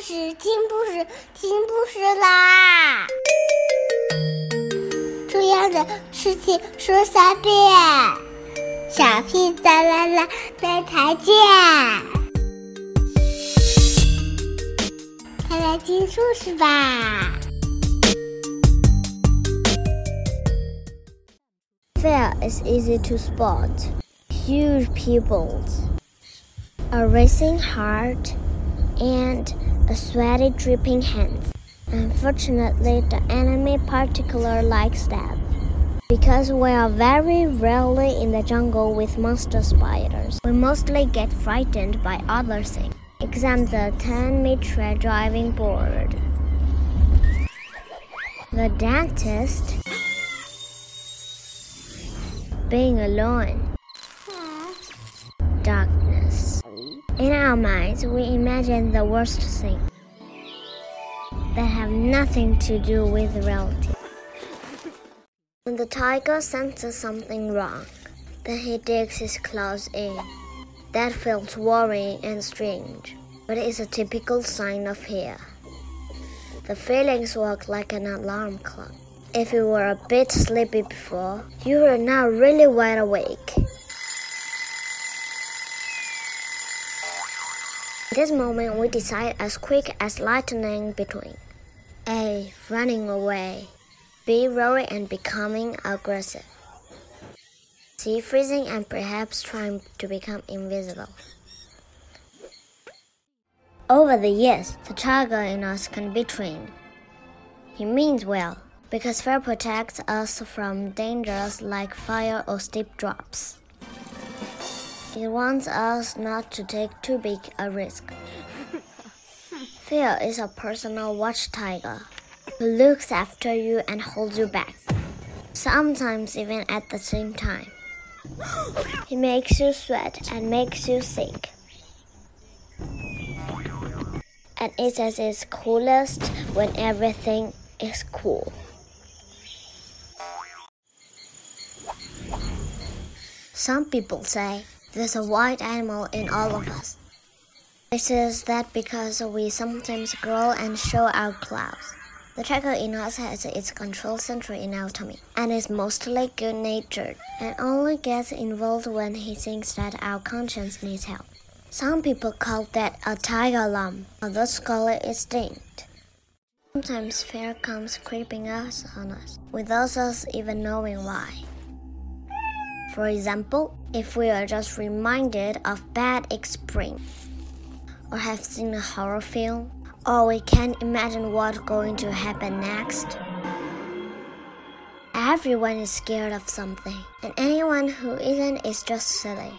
事，听故事，听故事啦！重要的事情说三遍，小屁哒啦啦，明天见！快来听故事吧！Fear is easy to spot. Huge pupils, a racing heart, and a sweaty, dripping hands. Unfortunately, the enemy particularly likes that. Because we are very rarely in the jungle with monster spiders, we mostly get frightened by other things. Example the 10 meter driving board. The dentist. Being alone. In our minds, we imagine the worst thing that have nothing to do with reality. When the tiger senses something wrong, then he digs his claws in. That feels worrying and strange, but it's a typical sign of fear. The feelings work like an alarm clock. If you were a bit sleepy before, you are now really wide awake. This moment, we decide as quick as lightning between A. Running away. B. Roaring and becoming aggressive. C. Freezing and perhaps trying to become invisible. Over the years, the tiger in us can be trained. He means well, because fear protects us from dangers like fire or steep drops. It wants us not to take too big a risk. Fear is a personal watch tiger who looks after you and holds you back, sometimes even at the same time. He makes you sweat and makes you sick. And it's at its coolest when everything is cool. Some people say there's a white animal in all of us. It is that because we sometimes grow and show our claws. The tiger in us has its control center in our tummy and is mostly good natured and only gets involved when he thinks that our conscience needs help. Some people call that a tiger alarm, others call it instinct. Sometimes fear comes creeping us on us without us even knowing why. For example, if we are just reminded of bad experience, or have seen a horror film, or we can't imagine what's going to happen next. Everyone is scared of something, and anyone who isn't is just silly.